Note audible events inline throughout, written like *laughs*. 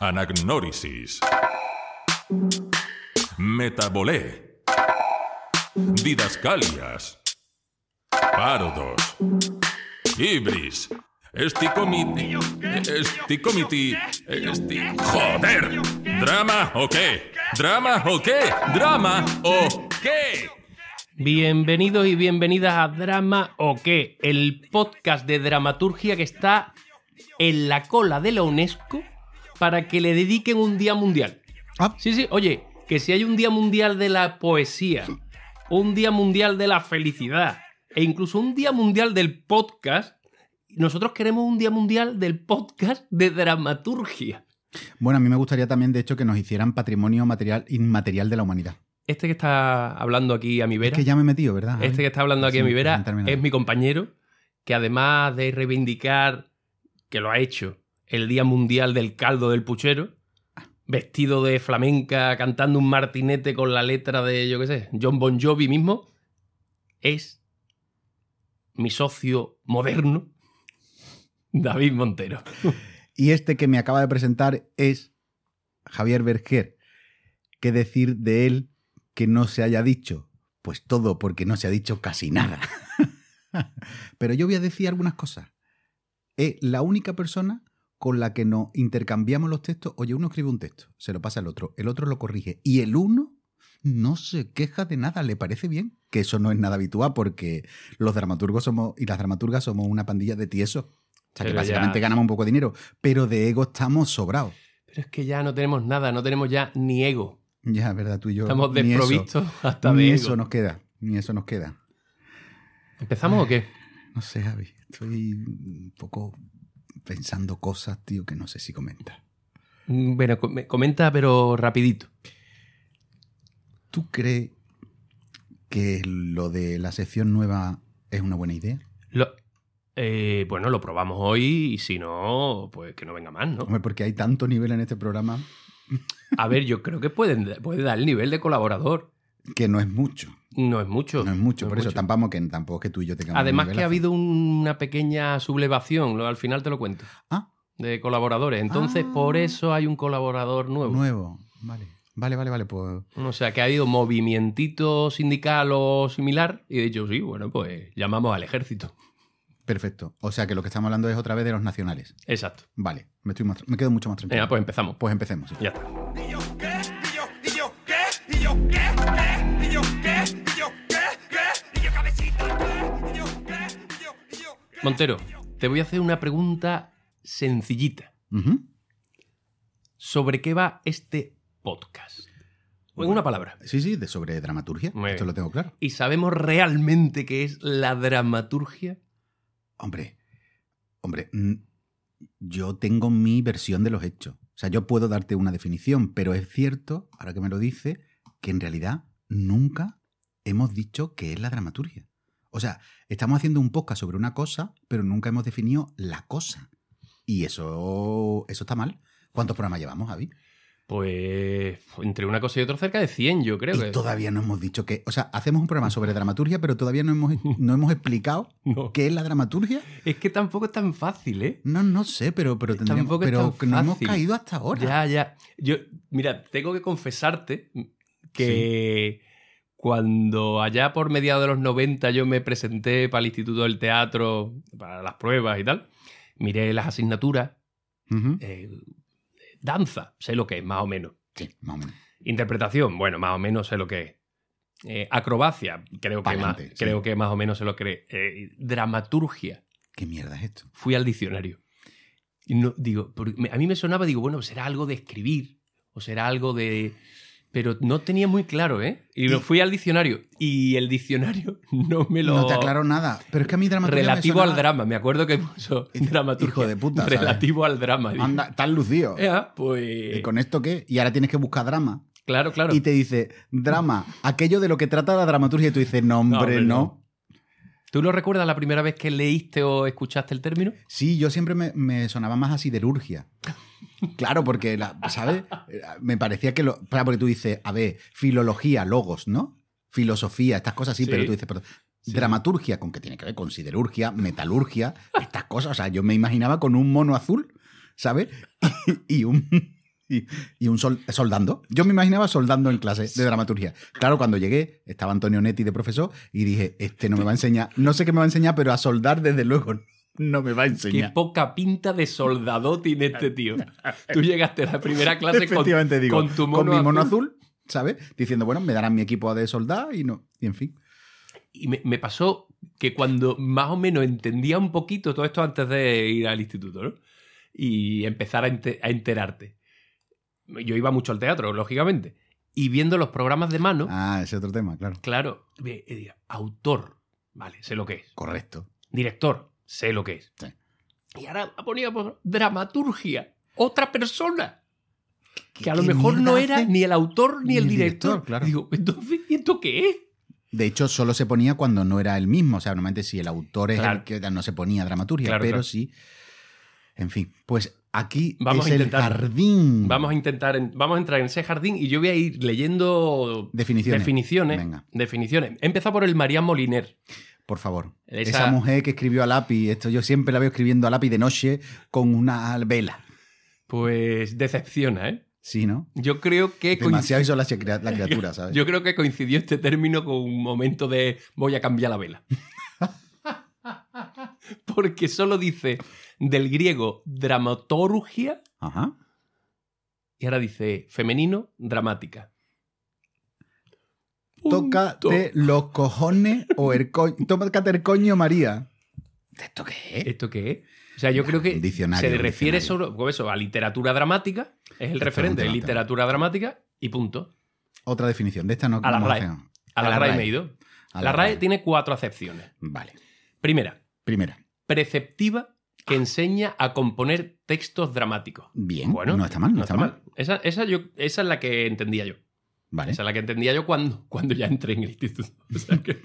Anagnórisis. Metabolé. Didascalias. Parodos. Ibris. Esticomiti. Esticomiti. Esti. ¡Joder! ¿Drama o qué? ¿Drama o qué? ¿Drama o qué? Bienvenidos y bienvenidas a Drama o qué, el podcast de dramaturgia que está en la cola de la UNESCO para que le dediquen un día mundial. Ah. Sí, sí, oye, que si hay un día mundial de la poesía, un día mundial de la felicidad e incluso un día mundial del podcast, nosotros queremos un día mundial del podcast de dramaturgia. Bueno, a mí me gustaría también, de hecho, que nos hicieran patrimonio material inmaterial de la humanidad. Este que está hablando aquí a mi vera. Es que ya me he metido, ¿verdad? Este que está hablando aquí Sí, a mi vera es mi compañero, que además de reivindicar que lo ha hecho el Día Mundial del Caldo del Puchero, vestido de flamenca, cantando un martinete con la letra de, yo qué sé, John Bon Jovi mismo, es mi socio moderno, *laughs* David Montero. Y este que me acaba de presentar es Javier Berger. ¿Qué decir de él que no se haya dicho? Pues todo, porque no se ha dicho casi nada. *laughs* Pero yo voy a decir algunas cosas. Es la única persona con la que nos intercambiamos los textos. Oye, uno escribe un texto, se lo pasa al otro, el otro lo corrige. Y el uno no se queja de nada, le parece bien. Que eso no es nada habitual porque los dramaturgos somos y las dramaturgas somos una pandilla de tiesos. O sea, que básicamente ya- ganamos un poco de dinero, pero de ego estamos sobrados. Pero es que ya no tenemos nada, no tenemos ya ni ego. Ya, verdad, tú y yo. Estamos ni eso- desprovistos hasta Ni de eso ego. nos queda, ni eso nos queda. ¿Empezamos o qué? No sé, Javi, estoy un poco pensando cosas, tío, que no sé si comenta. Mm, Bueno, com- comenta, pero rapidito. ¿Tú crees que lo de la sección nueva es una buena idea? Lo- eh, bueno, lo probamos hoy y si no, pues que no venga más, ¿no? Hombre, porque hay tanto nivel en este programa A ver, yo creo que pueden, puede dar el nivel de colaborador. que no es mucho. No es mucho. No es mucho, no por es eso mucho. tampoco que, tampoco que tú y yo tengamos Además que ha habido una pequeña sublevación, al final te lo cuento, Ah, de colaboradores. Entonces, Ah. por eso hay un colaborador nuevo. nuevo. Vale, vale, vale, vale. Pues O sea, que ha habido movimientito sindical o similar y he dicho, sí, bueno, pues llamamos al ejército. perfecto. O sea que lo que estamos hablando es otra vez de los nacionales. Exacto. Vale, me, estoy más me quedo mucho más tranquilo. Venga, pues empezamos. Pues empecemos. Ya está. Montero, te voy a hacer una pregunta sencillita. ¿Sobre qué va este podcast? En una palabra. Sí, sí, de sobre dramaturgia. Esto lo tengo claro. ¿Y sabemos realmente qué es la dramaturgia? Hombre, hombre, mm, yo tengo mi versión de los hechos. O sea, yo puedo darte una definición, pero es cierto, ahora que me lo dice, que en realidad nunca hemos dicho qué es la dramaturgia. O sea, estamos haciendo un podcast sobre una cosa, pero nunca hemos definido la cosa. Y eso, eso está mal. ¿Cuántos programas llevamos, Javi? Pues entre una cosa y otra cerca de 100, yo creo. y que... todavía no hemos dicho que... O sea, hacemos un programa sobre *laughs* dramaturgia, pero todavía no hemos, *laughs* no hemos explicado No. qué es la dramaturgia. Es que tampoco es tan fácil, ¿eh? No, no sé, pero, pero tendríamos... Tampoco es Pero tan que no hemos caído hasta ahora. Ya, ya. Yo, mira, tengo que confesarte que cuando allá por mediados de los 90 yo me presenté para el Instituto del Teatro, para las pruebas y tal, miré las asignaturas, eh, danza, sé lo que es, más o menos. Sí, más o menos. Interpretación, bueno, más o menos sé lo que es. Eh, acrobacia, creo que, más, sí. creo que más o menos sé lo es. Eh, dramaturgia, ¿Qué mierda es esto? fui al diccionario. Y no, digo, porque a mí me sonaba, digo, bueno, será algo de escribir o será algo de... Pero no tenía muy claro, ¿eh? Y, lo Y- fui al diccionario y el diccionario *laughs* no me lo... No te aclaro nada. Pero es que a mí dramaturgia me Relativo al drama, me acuerdo que puso *laughs* Hijo dramaturgia. de puta, ¿sabes? Relativo al drama. Anda, estás lucido. *laughs* "Ea, pues... ¿Y con esto qué? Y ahora tienes que buscar drama. Claro, claro. Y te dice, drama, aquello de lo que trata la dramaturgia. Y tú dices, no, hombre, hombre, no. no. ¿Tú lo recuerdas la primera vez que leíste o escuchaste el término? Sí, yo siempre me, me sonaba más a siderurgia. Claro, porque, la, ¿sabes? Me parecía que lo. Claro, porque tú dices, a ver, filología, logos, ¿no? Filosofía, estas cosas sí, Sí. pero tú dices, pero, Sí. dramaturgia, ¿con qué tiene que ver? Con siderurgia, metalurgia, estas cosas. O sea, yo me imaginaba con un mono azul ¿sabes? Y, y un, y, y un sol- soldando. Yo me imaginaba soldando en clase de dramaturgia. Claro, cuando llegué, estaba Antonio Netti de profesor y dije, este no me va a enseñar, no sé qué me va a enseñar, pero a soldar desde luego no me va a Qué enseñar. poca pinta de soldado tiene este tío. Tú llegaste a la primera clase con, Efectivamente digo, con tu mono, con mi mono azul. azul, ¿sabes? Diciendo, bueno, me darán mi equipo de soldar y no, y en fin. Y me, me pasó que cuando más o menos entendía un poquito todo esto antes de ir al instituto, ¿no? Y empezar a, ente- a enterarte. Yo iba mucho al teatro, lógicamente. Y viendo los programas de mano, Ah, ese otro tema, claro. claro, diga, autor, vale, sé lo que es. Correcto. Director, sé lo que es. Sí. Y ahora poníamos dramaturgia, otra persona. Que a lo mejor no era hace? ni el autor ni, Ni el director. director, claro. Digo, entonces, ¿y esto qué es? De hecho, solo se ponía cuando no era el mismo. O sea, normalmente si el autor es Claro. el que no se ponía dramaturgia, Claro, pero sí. En fin, pues aquí Vamos es a el jardín. Vamos a intentar, en- vamos a entrar en ese jardín y yo voy a ir leyendo Definiciones. definiciones. Venga. definiciones. He empezado por el Marián Moliner. Por favor. Esa- Esa... mujer que escribió a lápiz, esto yo siempre la veo escribiendo a lápiz de noche con una vela. Pues decepciona, ¿eh? Sí, ¿no? Yo creo que Demasiado hizo la criatura, *laughs* ¿sabes? Yo creo que coincidió este término con un momento de voy a cambiar la vela. *laughs* Porque solo dice del griego dramaturgia Ajá. y ahora dice femenino dramática. Punto. Tócate los cojones o el coño. Tócate el coño, María. ¿Esto qué es? ¿Esto qué es? O sea, yo creo que diccionario, se refiere solo pues eso, a literatura dramática, es el Esto referente literatura dramática y punto. Otra definición. De esta no A la RAE. A la, RAE me he ido. A la, RAE tiene cuatro acepciones. Vale. Primera, Primera. preceptiva que enseña a componer textos dramáticos. Bien. Bueno, no está mal, no, está mal. Esa, esa, yo, esa es la que entendía yo. Vale. Esa es la que entendía yo cuando, *laughs* cuando ya entré en el instituto. O sea que-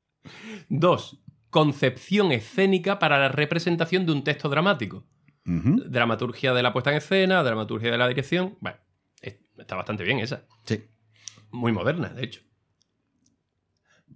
*laughs* Dos, concepción escénica para la representación de un texto dramático. Dramaturgia de la puesta en escena, dramaturgia de la dirección. Bueno, es- está bastante bien esa. Sí. Muy moderna, de hecho.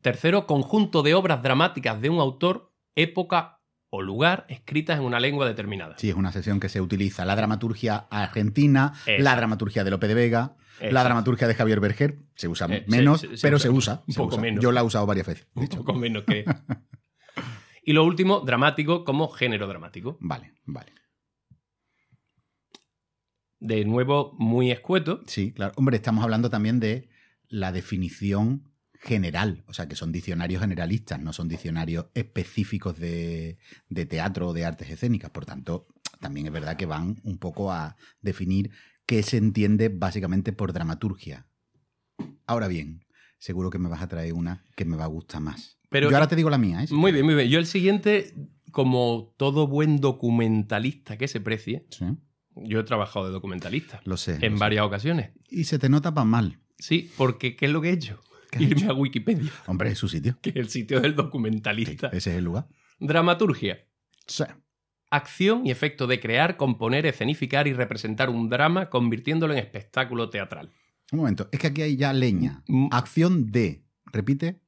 Tercero, conjunto de obras dramáticas de un autor, época o lugar escritas en una lengua determinada. Sí, es una sesión que se utiliza la dramaturgia argentina, la dramaturgia de Lope de Vega, la dramaturgia de Javier Berger. Se usa Eh, menos, se pero se usa. un poco usa. menos. Yo la he usado varias veces. Un poco menos que. *laughs* y lo último, dramático como género dramático. Vale, vale. De nuevo, muy escueto. Sí, claro. Hombre, estamos hablando también de la definición general, o sea, que son diccionarios generalistas, no son diccionarios específicos de, de teatro o de artes escénicas. Por tanto, también es verdad que van un poco a definir qué se entiende básicamente por dramaturgia. Ahora bien, seguro que me vas a traer una que me va a gustar más. Pero- Yo ahora te digo la mía, ¿eh? Si Muy bien, muy bien. Yo el siguiente, como todo buen documentalista que se precie, Sí, yo he trabajado de documentalista lo sé. en lo sé. varias ocasiones. Y se te nota para mal. Sí, porque ¿qué es lo que he hecho? ¿Qué has Irme a Wikipedia, Hombre, es su sitio. que es el sitio del Sí, documentalista. ese es el lugar. Dramaturgia. Sí. Acción y efecto de crear, componer, escenificar y representar un drama convirtiéndolo en espectáculo teatral. Un momento, es que aquí hay ya leña. Mm. Acción de, repite,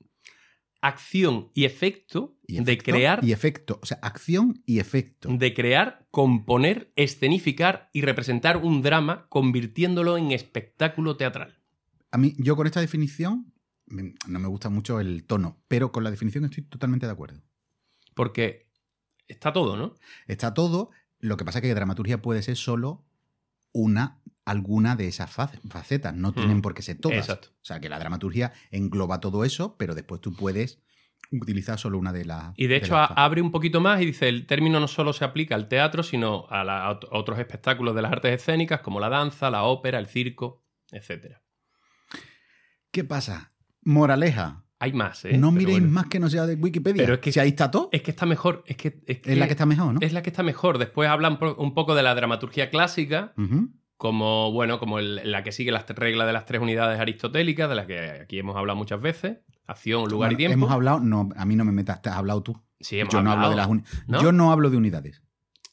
Acción y efecto, y de crear, Y efecto, o sea, acción y efecto. de crear, componer, escenificar y representar un drama convirtiéndolo en espectáculo teatral. A mí, yo con esta definición, no me gusta mucho el tono, pero con la definición estoy totalmente de acuerdo. Porque está todo, ¿no? Está todo, lo que pasa es que dramaturgia puede ser solo una, alguna de esas fa- facetas, no tienen Mm. por qué ser todas. Exacto. O sea, que la dramaturgia engloba todo eso, pero después tú puedes utilizar solo una de las. Y de hecho abre un poquito más y dice, el término no solo se aplica al teatro, sino a, la- a ot- otros espectáculos de las artes escénicas como la danza, la ópera, el circo, etc. ¿Qué pasa? Moraleja. Hay más, ¿eh? no miréis bueno. más que no sea de Wikipedia. Pero es que- si ahí está todo, Es que está mejor. Es que, es, es la que está mejor, ¿no? es la que está mejor. Después hablan un poco de la dramaturgia clásica, como, bueno, como el- la que sigue las reglas de las tres unidades aristotélicas, de las que aquí hemos hablado muchas veces. Acción, lugar Bueno, y tiempo. Hemos hablado, no, a mí no me metas, te has hablado tú. Sí, hemos Yo no hablo hablado. de las ¿No? Yo no hablo de unidades.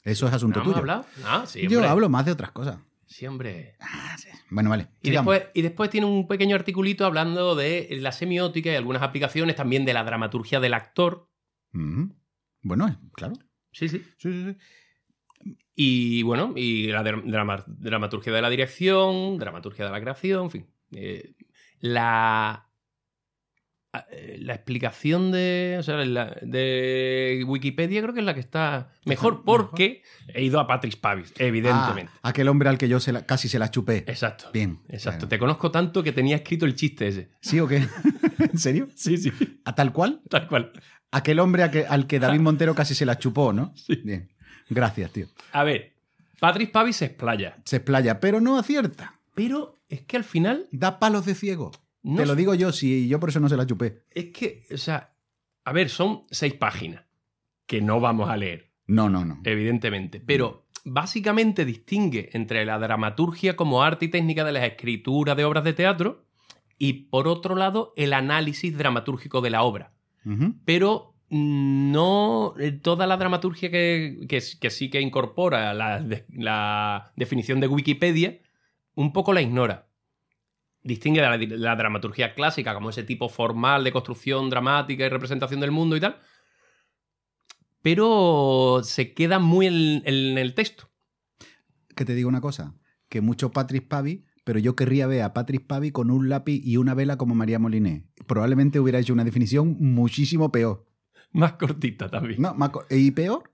Eso es ¿No asunto tuyo. hablado? Ah, sí, Yo hablo más de otras cosas. Sí, hombre. Ah, sí. Bueno, vale. Y después, y después tiene un pequeño articulito hablando de la semiótica y algunas aplicaciones también de la dramaturgia del actor. Ujú. Bueno, eh, claro. Sí, sí. Sí, sí, sí. Y bueno, y la dra- drama- dramaturgia de la dirección, dramaturgia de la creación, en fin. Eh, la, la explicación de, o sea, la- de Wikipedia creo que es la que está mejor porque he ido a Patrick Pavis, evidentemente. Ah, aquel hombre al que yo se la- casi se la chupé. Exacto. Bien. Exacto. Te conozco tanto que tenía escrito el chiste ese. ¿Sí o qué? *laughs* ¿En serio? Sí, sí. ¿A tal cual? Tal cual. Aquel hombre a que- al que David Montero casi se la chupó, ¿no? Sí. Bien. Gracias, tío. A ver, Patrick Pavis se explaya. Se explaya, pero no acierta. Pero es que al final. Da palos de ciego. No Te lo digo yo, si yo por eso no se la chupé. Es que, o sea, a ver, son seis páginas que no vamos a leer, No, no, no. evidentemente. Pero básicamente distingue entre la dramaturgia como arte y técnica de la escritura de obras de teatro y, por otro lado, el análisis dramatúrgico de la obra. Pero no eh, toda la dramaturgia que, que, que sí que incorpora la definición de Wikipedia, un poco la ignora. Distingue de la, la dramaturgia clásica como ese tipo formal de construcción dramática y representación del mundo y tal, pero se queda muy en, en el texto. Que te digo una cosa, que mucho Patrick Pavi, pero yo querría ver a Patrick Pavi con un lápiz y una vela como María Moliné. Probablemente hubiera hecho una definición muchísimo peor. Más cortita también. No, más ¿Y peor?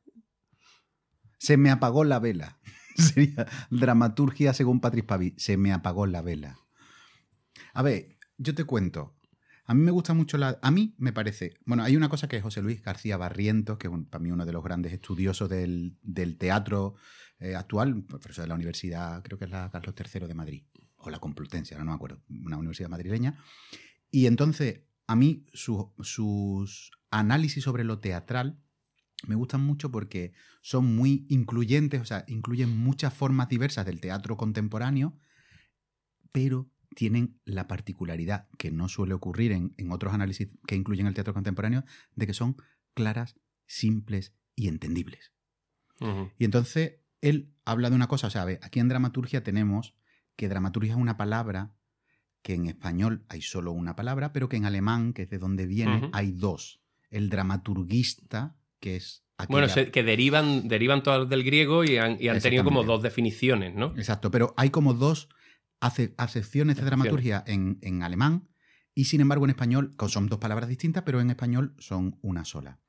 Se me apagó la vela. *laughs* Sería dramaturgia según Patrick Pavi. Se me apagó la vela. A ver, yo te cuento. A mí me gusta mucho la... A mí me parece... Bueno, hay una cosa que es José Luis García Barrientos, que es un- para mí uno de los grandes estudiosos del, del teatro eh, actual, profesor de la Universidad, creo que es la Carlos III de Madrid, o la Complutense, ahora no me acuerdo, una universidad madrileña. Y entonces, a mí su- sus análisis sobre lo teatral me gustan mucho porque son muy incluyentes, o sea, incluyen muchas formas diversas del teatro contemporáneo, pero tienen la particularidad que no suele ocurrir en, en otros análisis que incluyen el teatro contemporáneo, de que son claras, simples y entendibles. Y entonces él habla de una cosa, o sea, ver, aquí en dramaturgia tenemos que dramaturgia es una palabra que en español hay solo una palabra, pero que en alemán, que es de donde viene, hay dos. El dramaturgista, que es aquella- Bueno, se- que derivan, derivan todas del griego y han, y han tenido como dos definiciones, ¿no? Exacto, pero hay como dos ace- acepciones de dramaturgia en, en alemán y sin embargo en español, son dos palabras distintas, pero en español son una sola.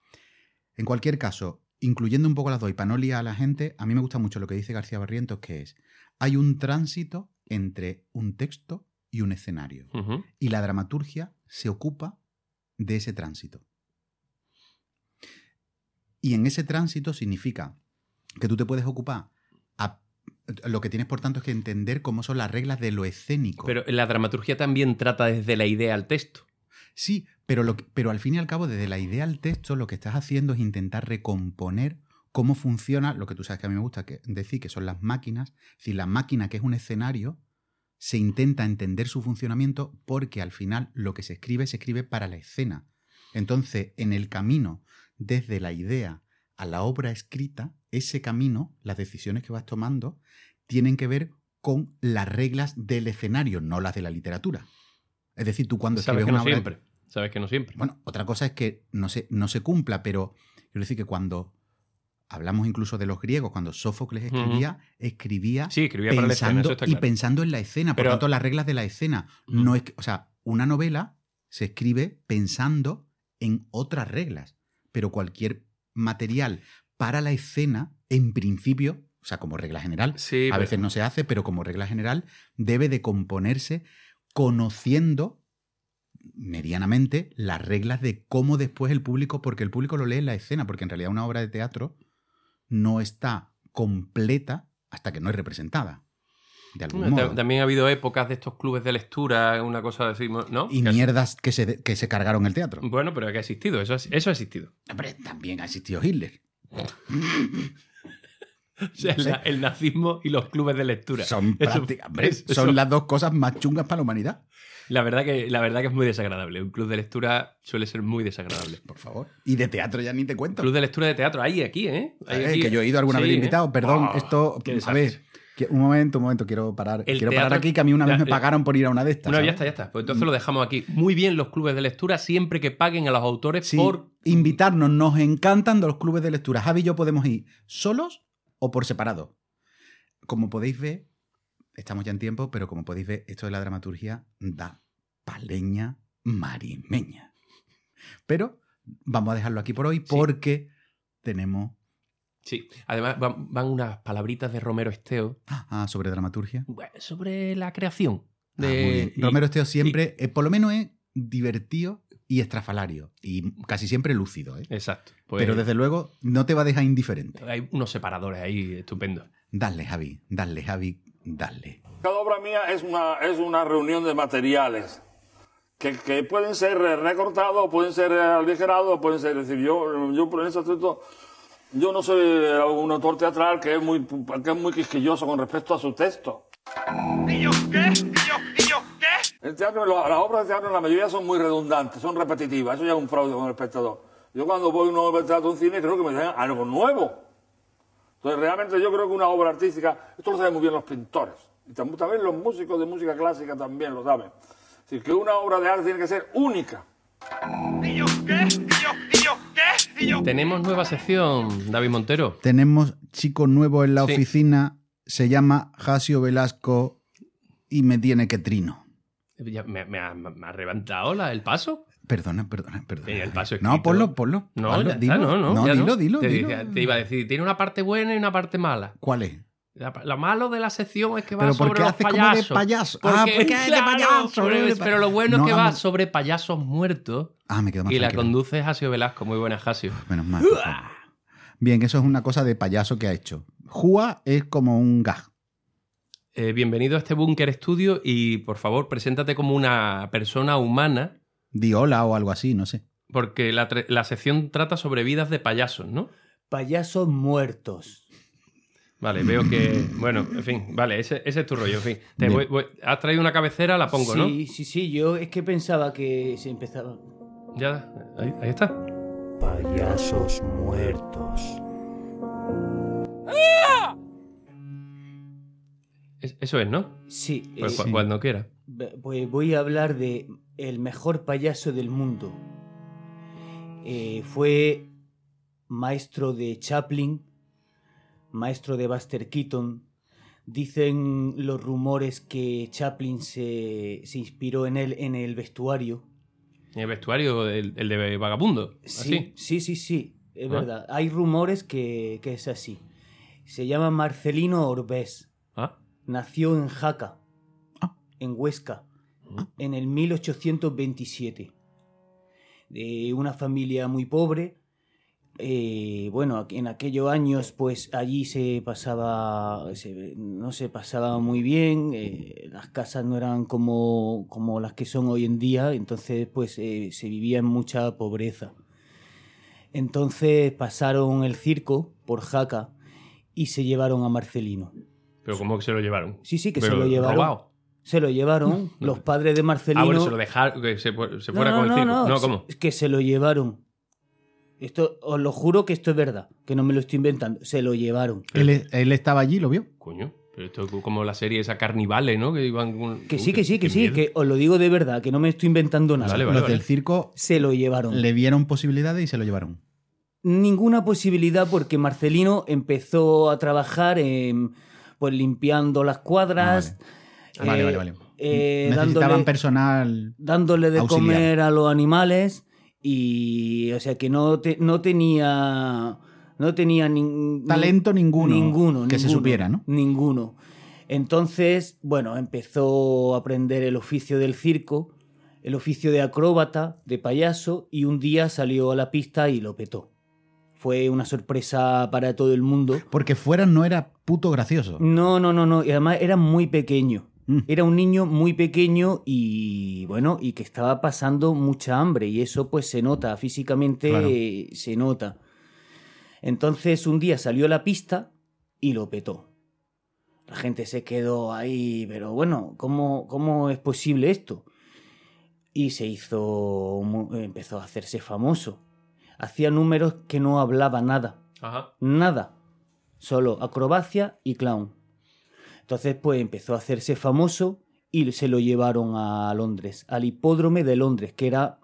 En cualquier caso, incluyendo un poco las dos y para no liar a la gente, a mí me gusta mucho lo que dice García Barrientos, que es, hay un tránsito entre un texto y un escenario. Y la dramaturgia se ocupa de ese tránsito. Y en ese tránsito significa que tú te puedes ocupar. Lo que tienes, por tanto, es que entender cómo son las reglas de lo escénico. Pero la dramaturgia también trata desde la idea al texto. Sí, pero, lo, pero al fin y al cabo, desde la idea al texto, lo que estás haciendo es intentar recomponer cómo funciona lo que tú sabes que a mí me gusta que- decir, que son las máquinas. Es decir, la máquina que es un escenario, se intenta entender su funcionamiento porque al final lo que se escribe se escribe para la escena. Entonces, en el camino desde la idea a la obra escrita, ese camino, las decisiones que vas tomando, tienen que ver con las reglas del escenario, no las de la literatura. Es decir, tú cuando Sabes escribes que una no obra... siempre. Sabes que no siempre. Bueno, otra cosa es que no se, no se cumpla, pero quiero decir que cuando hablamos incluso de los griegos, cuando Sófocles escribía, escribía sí, escribía para la escena, pensando eso está y pensando en la escena, por tanto las reglas de la escena. No es o sea, una novela se escribe pensando en otras reglas, pero cualquier material para la escena, en principio, o sea, como regla general, Sí, a pero- veces no se hace, pero como regla general, debe de componerse conociendo medianamente las reglas de cómo después el público, porque el público lo lee en la escena, porque en realidad una obra de teatro no está completa hasta que no es representada. De algún Bueno, ta- modo. También ha habido épocas de estos clubes de lectura, una cosa así, ¿no? Y Que mierdas que se, que se cargaron el teatro. Bueno, pero que ha existido, eso, ha- eso ha existido. Hombre, también ha existido Hitler. *laughs* O sea, la- el nazismo y los clubes de lectura. Son, Eso- hombre, eso- son las dos cosas más chungas para la humanidad. La verdad, que, la verdad que es muy desagradable. Un club de lectura suele ser muy desagradable. Por favor. Y de teatro ya ni te cuento. Club de lectura de teatro, ahí, aquí, ¿eh? Hay Eh, aquí- que yo he ido alguna Sí, vez ¿eh? invitado. Perdón, Oh, esto. A ver, un momento, un momento, quiero parar. El quiero parar aquí, que a mí una vez me eh, pagaron por ir a una de estas. Bueno, ya está, ya está. Pues entonces lo dejamos aquí. Muy bien los clubes de lectura siempre que paguen a los autores Sí, por... invitarnos, nos encantan los clubes de lectura. Javi y yo podemos ir solos o por separado. Como podéis ver, estamos ya en tiempo, pero como podéis ver, esto de la dramaturgia da paleña marimeña. Pero vamos a dejarlo aquí por hoy porque tenemos Sí. Además, van, van unas palabritas de Romero Esteo ah, sobre dramaturgia. bueno, sobre la creación. Ah, muy De, bien. y- Romero Esteo siempre, eh, por lo menos es divertido y estrafalario. Y casi siempre lúcido. ¿eh? Exacto. Pues Pero desde luego no te va a dejar indiferente. hay unos separadores ahí estupendos. Dale, Javi, dale, Javi, dale. Cada obra mía es una, es una reunión de materiales que, que pueden ser recortados, pueden ser aligerados, pueden ser. Es decir, yo, yo por ese aspecto, yo no soy un autor teatral que es muy, que es muy quisquilloso con respecto a su texto. ¿Y yo qué? ¿Y yo? ¿Y yo qué? El teatro, las obras de teatro, la mayoría son muy redundantes, son repetitivas. Eso ya es un fraude con el espectador. Yo cuando voy a una obra de teatro a un cine creo que me dan algo nuevo. Entonces, realmente yo creo que una obra artística, esto lo saben muy bien los pintores. Y tam- también los músicos de música clásica también lo saben. Es decir, que una obra de arte tiene que ser única. ¿Y yo qué? ¿Y yo? ¿Y yo qué? ¿Y yo Tenemos nueva sección, David Montero. Tenemos chico nuevo en la Sí. oficina, se llama Jasio Velasco y me tiene que trino. Ya me, me ha, me ha reventado la- el paso. Perdona, perdona, perdona. El paso no, ponlo, ponlo. No, ponlo, ya está, dilo. no, no. ya dilo, no. dilo, te, dilo. te iba a decir, tiene una parte buena y una parte mala. ¿Cuál es? La, la malo de la sección es que va Pero ¿por sobre qué los haces como de payasos. payaso? Ah, porque es de payaso, pero, pero lo bueno No es que va sobre payasos muertos Ah, me quedo más y la conduce Jasio Velasco. Muy buena, Jasio. Menos mal. Bien, eso es una cosa de payaso que ha hecho. Jua es como un gag. Eh, bienvenido a este Búnker Estudio y por favor, preséntate como una persona humana Di hola o algo así, no sé. porque la, la sección trata sobre vidas de payasos, ¿no? Payasos muertos. Vale, veo que. Bueno, en fin, vale, ese, ese es tu rollo, en fin. Te voy- voy- has traído una cabecera, la pongo, ¿no? Sí, sí, sí. Yo es que pensaba que se empezaba. Ya, ahí, ahí está. Payasos muertos. Es- eso es, ¿no? Sí. Pues eh, cu- cuando quiera. Pues voy a hablar de el mejor payaso del mundo. Eh, fue maestro de Chaplin, maestro de Buster Keaton. Dicen los rumores que Chaplin se, se inspiró en él en el vestuario. En el vestuario, el, el de vagabundo. Sí, sí, sí, sí, es Ah. verdad. Hay rumores que, que es así. Se llama Marcelino Orbés. Ah, Nació en Jaca, Ah. en Huesca, Ah. en el 1827. De una familia muy pobre. Eh, bueno, en aquellos años, pues allí se pasaba, se- no se pasaba muy bien, eh, las casas no eran como, como las que son hoy en día, entonces pues eh, se vivía en mucha pobreza. Entonces pasaron el circo por Jaca y se llevaron a Marcelino. pero ¿cómo que se lo llevaron? Sí, sí, que Pero se lo llevaron. robado. Se lo llevaron *laughs* los padres de Marcelino. Ah, bueno, se lo dejaron, que se, se No, fuera no, con el no, circo. no, No, ¿cómo? que se lo llevaron. Esto, os lo juro que esto es verdad, que no me lo estoy inventando. Se lo llevaron. Él, él estaba allí, lo vio. Coño, pero esto es como la serie esa Carnivale, ¿no? Que iban con- Que sí, que sí, que sí, miedo. que os lo digo de verdad, que no me estoy inventando nada. Vale, vale. Los del circo Se lo llevaron. le vieron posibilidades y se lo llevaron. Ninguna posibilidad porque Marcelino empezó a trabajar en, pues limpiando las cuadras. Ah, Vale, vale, vale. eh, Necesitaban dándole- personal. dándole de Auxiliar. comer a los animales y o sea que no te- no tenía no tenía nin- Talento ninguno ninguno que se supiera, ¿no? ninguno entonces bueno empezó a aprender el oficio del circo el oficio de acróbata de payaso y un día salió a la pista y lo petó fue una sorpresa para todo el mundo Porque fuera no era puto gracioso. no no no no y además era muy pequeño Mm. era un niño muy pequeño y bueno, y que estaba pasando mucha hambre y eso pues se nota, físicamente Claro. eh, se nota. Entonces un día salió a la pista y lo petó. La gente se quedó ahí, pero bueno, ¿cómo, cómo es posible esto? Y se hizo, empezó a hacerse famoso. Hacía números que no hablaba nada Ajá. nada, solo acrobacia y clown. Entonces, pues empezó a hacerse famoso y se lo llevaron a Londres, al hipódromo de Londres, que era,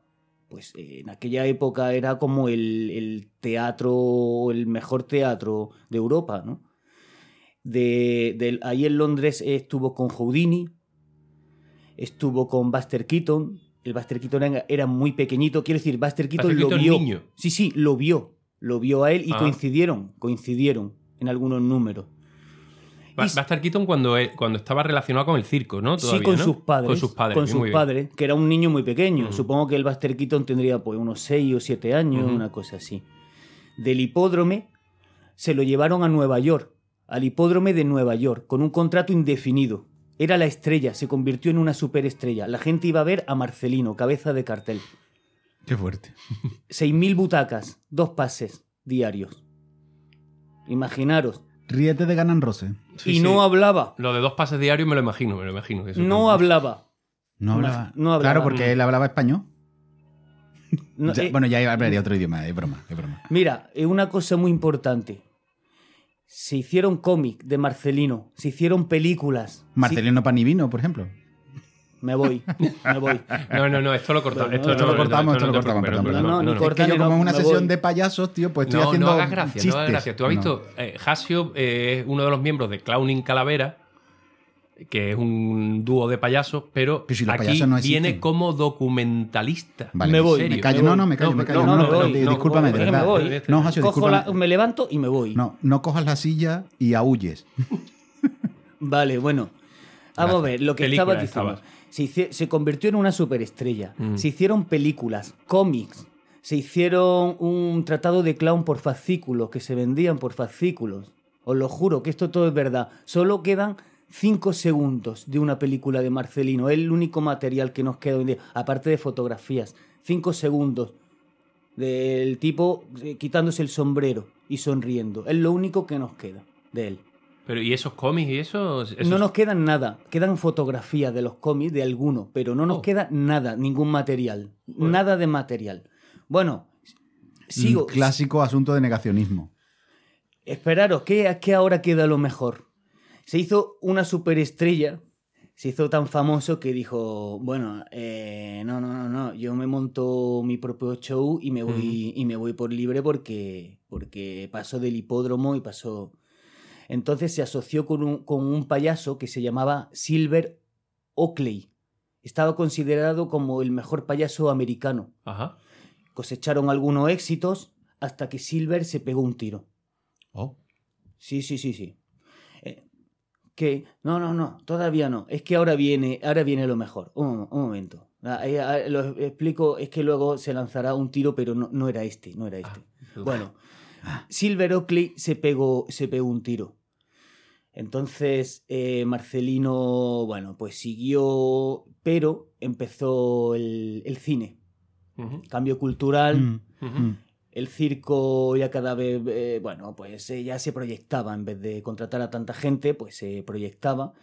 pues en aquella época era como el, el teatro, el mejor teatro de Europa, ¿no? De, ahí en Londres estuvo con Houdini, estuvo con Buster Keaton. El Buster Keaton era, muy pequeñito, quiero decir, Buster Keaton Buster lo vio. niño. Sí, sí, lo vio. Lo vio a él y Ah. coincidieron, coincidieron en algunos números. Va, a estar Keaton cuando, cuando estaba relacionado con el circo, ¿no? sí, con ¿no? sus padres. Con sus padres. Con sus padres, que era un niño muy pequeño. Supongo que el Buster Keaton tendría pues unos 6 o 7 años, una cosa así. Del hipódromo se lo llevaron a Nueva York, al hipódromo de Nueva York, con un contrato indefinido. Era la estrella, se convirtió en una superestrella. La gente iba a ver a Marcelino, cabeza de cartel. Qué fuerte. 6.000 butacas, dos pases diarios. Imaginaros. Ríete de Ganan Rose. Sí, y sí. no hablaba. Lo de dos pases diarios me lo imagino, me lo imagino. Eso No hablaba. No hablaba. no hablaba. Claro, porque él hablaba español. No, Ya- eh, bueno, ya hablaría otro idioma, es broma, es broma. Mira, es una cosa muy importante. Se hicieron cómics de Marcelino, se hicieron películas. Marcelino Panivino, por ejemplo. Me voy, me voy. *laughs* No, no, no, esto lo cortamos. Bueno, esto, esto lo no, cortamos, esto lo cortamos, No, no. Es que yo, como es una sesión voy. de payasos, tío, pues estoy No, haciendo no hagas gracia, chistes. no hagas gracia. Tú has No. visto, eh, Hasio eh, es uno de los miembros de Clowning Calavera, que es un dúo de payasos, pero, Pero si los aquí payasos no existen. viene como documentalista. Vale, Me voy. Me callo, me no, voy. no, me callo, No, me callo. no, No, discúlpame, de me voy. No, Hasio, Cojo la- discúlpame. me levanto y me voy. No, no cojas la silla y ahuyes. Vale, bueno. Vamos a ver, lo que Película estaba diciendo. estaba. Se, convirtió en una superestrella. Mm. Se hicieron películas, cómics. Se hicieron un tratado de clown por fascículos, que se vendían por fascículos. Os lo juro que esto todo es verdad. Solo quedan cinco segundos de una película de Marcelino. Es el único material que nos queda hoy en día, aparte de fotografías. Cinco segundos del tipo eh, quitándose el sombrero y sonriendo. Es lo único que nos queda de él. Pero, ¿y esos cómics y eso? Esos- No nos quedan nada. Quedan fotografías de los cómics de algunos, pero no nos Oh. queda nada, ningún material. Bueno. Nada de material. Bueno, sigo. Un clásico asunto de negacionismo. Esperaros, que, que ahora queda lo mejor. Se hizo una superestrella, se hizo tan famoso que dijo, bueno, eh, no, no, no, no, yo me monto mi propio show y me voy, y me voy por libre porque, porque paso del hipódromo y pasó... Entonces se asoció con un, con un payaso que se llamaba Silver Oakley. Estaba considerado como el mejor payaso americano. Ajá. Cosecharon algunos éxitos hasta que Silver se pegó un tiro. Oh. Sí, sí, sí, sí. Eh, que no, no, no, todavía no. Es que ahora viene, ahora viene lo mejor. Un, un momento. Ah, eh, ah, lo explico, es que luego se lanzará un tiro, pero no, no era este, no era este. Bueno, Silver Oakley se pegó, se pegó un tiro. Entonces, eh, Marcelino, bueno, pues siguió, pero empezó el, el cine. Cambio cultural. Mm, mm. El circo ya cada vez, eh, bueno, pues eh, ya se proyectaba, en vez de contratar a tanta gente, pues se proyectaba.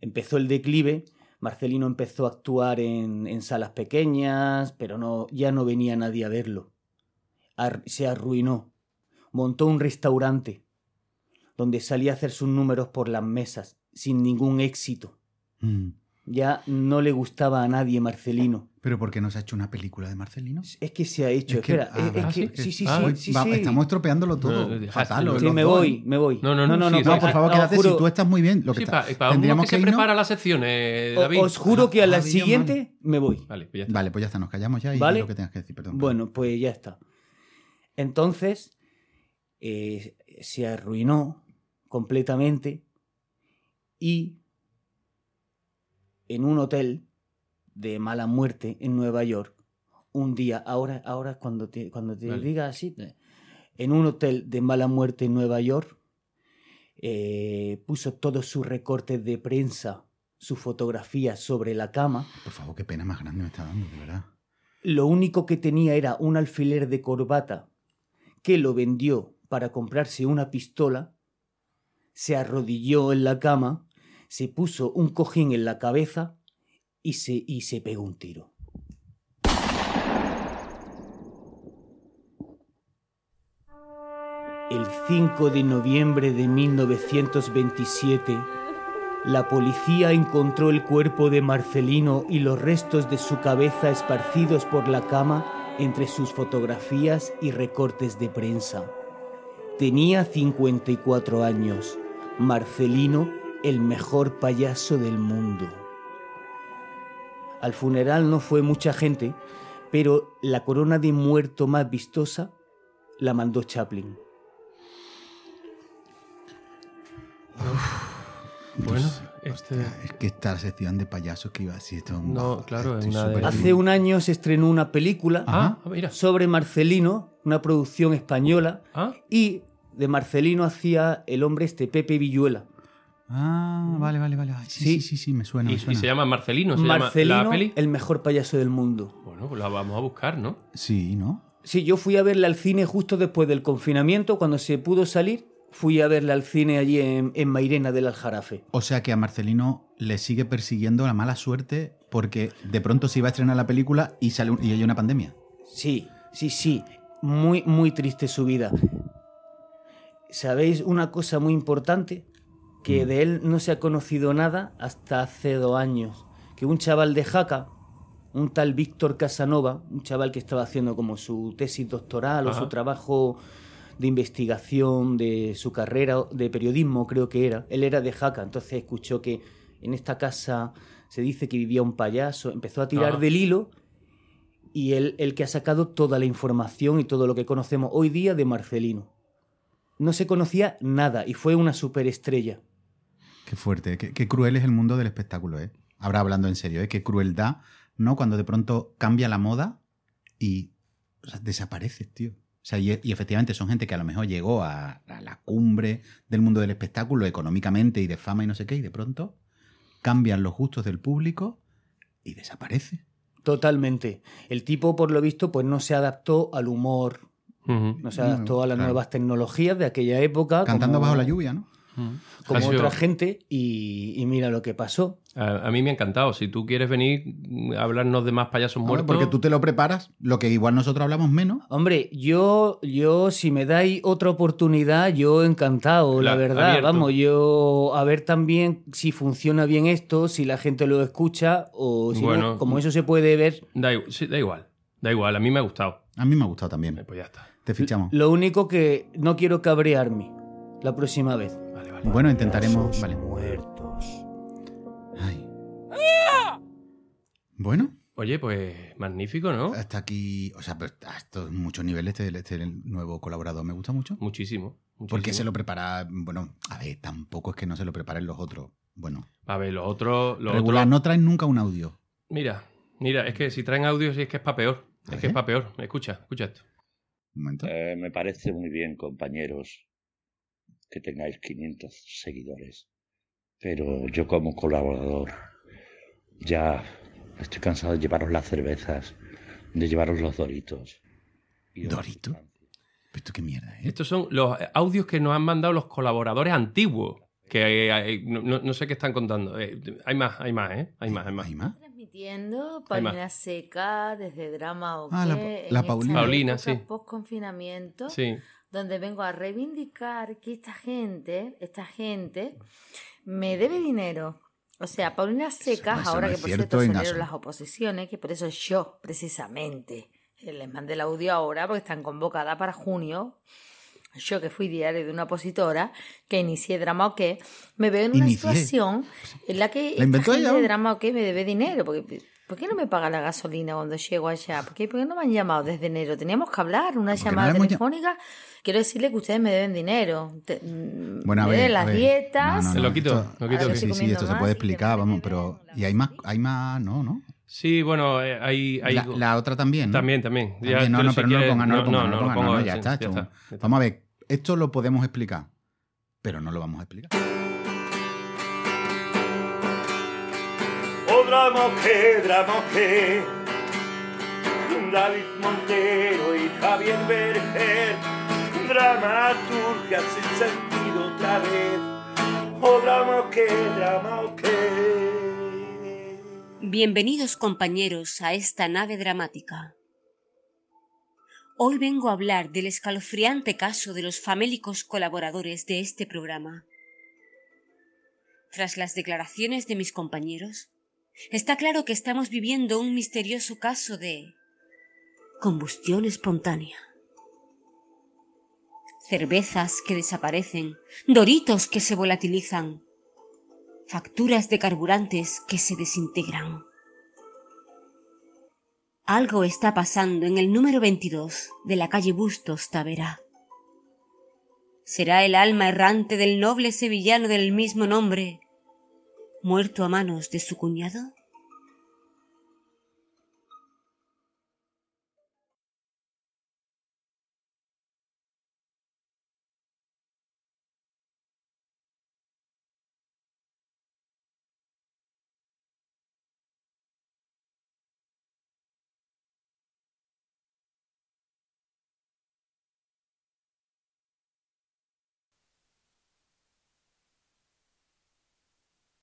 Empezó el declive, Marcelino empezó a actuar en, en salas pequeñas, pero no, ya no venía nadie a verlo. Ar- se arruinó. Montó un restaurante donde salía a hacer sus números por las mesas, sin ningún éxito. Mm. Ya no le gustaba a nadie Marcelino. ¿Pero por qué no se ha hecho una película de Marcelino? Es que se ha hecho, Es que- espera, ah, es- es vale. que- Ah, sí, sí, ah, sí, Uy, sí, va- sí. Estamos estropeándolo todo. No, no, Fatal. no, Sí, me dos, voy, me voy. No, no, no, sí, No, sí, por favor, os quédate. juro- Si tú estás muy bien, lo que Sí, está- para tendríamos que se irnos- prepara las secciones, David. Os juro que a la Ah, siguiente me voy. Vale, pues ya está. Vale, pues ya está, nos callamos ya y lo que tengas que decir, perdón. Bueno, pues ya está. Entonces, eh, se arruinó completamente y en un hotel de mala muerte en Nueva York, un día, ahora, ahora cuando te, cuando te Vale. diga así, eh, en un hotel de mala muerte en Nueva York, eh, puso todos sus recortes de prensa, su fotografía sobre la cama. Por favor, qué pena más grande me está dando, de verdad. Lo único que tenía era un alfiler de corbata que lo vendió para comprarse una pistola, se arrodilló en la cama, se puso un cojín en la cabeza y se, y se pegó un tiro. El 5 de noviembre de 1927, la policía encontró el cuerpo de Marcelino y los restos de su cabeza esparcidos por la cama entre sus fotografías y recortes de prensa. Tenía 54 años, Marcelino, el mejor payaso del mundo. Al funeral no fue mucha gente, pero la corona de muerto más vistosa la mandó Chaplin. Bueno, este... Hostia, es que esta sección de payasos que iba a decir esto. No, claro, es estoy una de- Hace un año se estrenó una película Ah, mira. sobre Marcelino, una producción española, Ah, y de Marcelino hacía el hombre este Pepe Villuela. Ah, vale, vale, vale. Ay, sí, Sí. sí, sí, sí, me suena, y, me y suena. se llama Marcelino, se Marcelino, llama la peli. el mejor payaso del mundo. Bueno, pues la vamos a buscar, ¿no? Sí, ¿no? Sí, yo fui a verla al cine justo después del confinamiento, cuando se pudo salir, fui a verla al cine allí en, en Mairena del Aljarafe. O sea que a Marcelino le sigue persiguiendo la mala suerte porque de pronto se iba a estrenar la película y sale un- y hay una pandemia. Sí, sí, sí, muy, muy triste su vida. ¿Sabéis una cosa muy importante? Que de él no se ha conocido nada hasta hace dos años. Que un chaval de Jaca, un tal Víctor Casanova, un chaval que estaba haciendo como su tesis doctoral o su trabajo de investigación de su carrera de periodismo, creo que era. Él era de Jaca, entonces escuchó que en esta casa se dice que vivía un payaso, empezó a tirar del hilo y él el que ha sacado toda la información y todo lo que conocemos hoy día de Marcelino. No se conocía nada y fue una superestrella. Qué fuerte, qué, qué cruel es el mundo del espectáculo, ¿eh? Ahora hablando en serio, ¿eh? Qué crueldad, ¿no? Cuando de pronto cambia la moda y o sea, desapareces, tío. O sea, y, y efectivamente son gente que a lo mejor llegó a, a la cumbre del mundo del espectáculo económicamente y de fama y no sé qué, y de pronto cambian los gustos del público y desaparece. Totalmente. El tipo, por lo visto, pues no se adaptó al humor, Ujú. no se adaptó a las Claro. nuevas tecnologías de aquella época. Cantando como- bajo la lluvia, ¿no? Como sido- otra gente y, y mira lo que pasó. A, a mí me ha encantado. Si tú quieres venir a hablarnos de más payasos muertos. Porque tú te lo preparas, lo que igual nosotros hablamos menos. Hombre, yo, yo, si me dais otra oportunidad, yo encantado, la La- verdad. abierto. Vamos, yo a ver también si funciona bien esto, si la gente lo escucha o si no, Bueno. como eso se puede ver. Da, sí, da igual. Da igual. A mí me ha gustado. A mí me ha gustado también. Eh, Pues ya está. Te fichamos. Lo único que no quiero cabrearme la próxima vez. Vale, vale. Bueno, intentaremos. Vale. muertos. Ay. Bueno, Oye, pues magnífico, ¿no? hasta aquí. O sea, pero a estos muchos niveles este, este nuevo colaborador me gusta mucho. Muchísimo. Porque muchísimo. se lo prepara. Bueno, a ver, tampoco es que no se lo preparen los otros. Bueno, A ver, los otros. Los regular, otros- no traen nunca un audio. Mira, mira, es que si traen audio, sí es que es para peor. Es que es para peor. Escucha, escucha esto. Momento. Eh, me parece muy bien, compañeros, que tengáis 500 seguidores. Pero yo como colaborador ya estoy cansado de llevaros las cervezas, de llevaros los doritos. Y os- ¿Dorito? ¿Pero esto qué mierda, eh? Estos son los audios que nos han mandado los colaboradores antiguos. Que eh, eh, no, no- no sé qué están contando. Eh, hay más, hay más, ¿eh? Hay más, hay más. ¿Hay más? Transmitiendo. Paulina Seca desde Drama o Ah, la- qué, la en Paulina. Paulina, sí. Post-confinamiento, Sí. donde vengo a reivindicar que esta gente, esta gente, me debe dinero. O sea, Paulina Secas, eso ahora no que por cierto, cierto unieron las oposiciones, que por eso yo, precisamente, eh, les mandé el audio ahora porque están convocadas para junio. Yo que fui diario de una opositora, que inicié drama o qué, me veo en una Inicié. situación en la que esta inventó gente ella? de drama o qué me debe dinero. Porque, ¿Por qué no me paga la gasolina cuando llego allá? ¿Por qué, por qué no me han llamado desde enero? Teníamos que hablar, una no llamada llam- telefónica. Quiero decirle que ustedes me deben dinero. Te- mm, Bueno, a me ver. deben a las ver. dietas. No, no, Lo no, quito, esto- lo quito, Sí, sí, esto se puede explicar, vamos, pero. la Y hay más, hay más, no, ¿no? Sí, bueno, eh, hay. hay La, la otra también. ¿no? También, también. Ya, También, no, no, si pero no lo quieres- ponga, no lo ponga, no lo ponga, no, no, ya sí, está. ya esto- está, ya está. Vamos a ver, esto lo podemos explicar, pero no lo vamos a explicar. Oh, drama que. David Montero y Javier Berger. Dramaturgia sin sentido otra vez. Oh, drama que, drama que. Bienvenidos compañeros a esta nave dramática. Hoy vengo a hablar del escalofriante caso de los famélicos colaboradores de este programa. Tras las declaraciones de mis compañeros, está claro que estamos viviendo un misterioso caso de combustión espontánea. cervezas que desaparecen, doritos que se volatilizan, facturas de carburantes que se desintegran. Algo está pasando en el número 22 de la calle Bustos Tavera. ¿Será el alma errante del noble sevillano del mismo nombre, muerto a manos de su cuñado?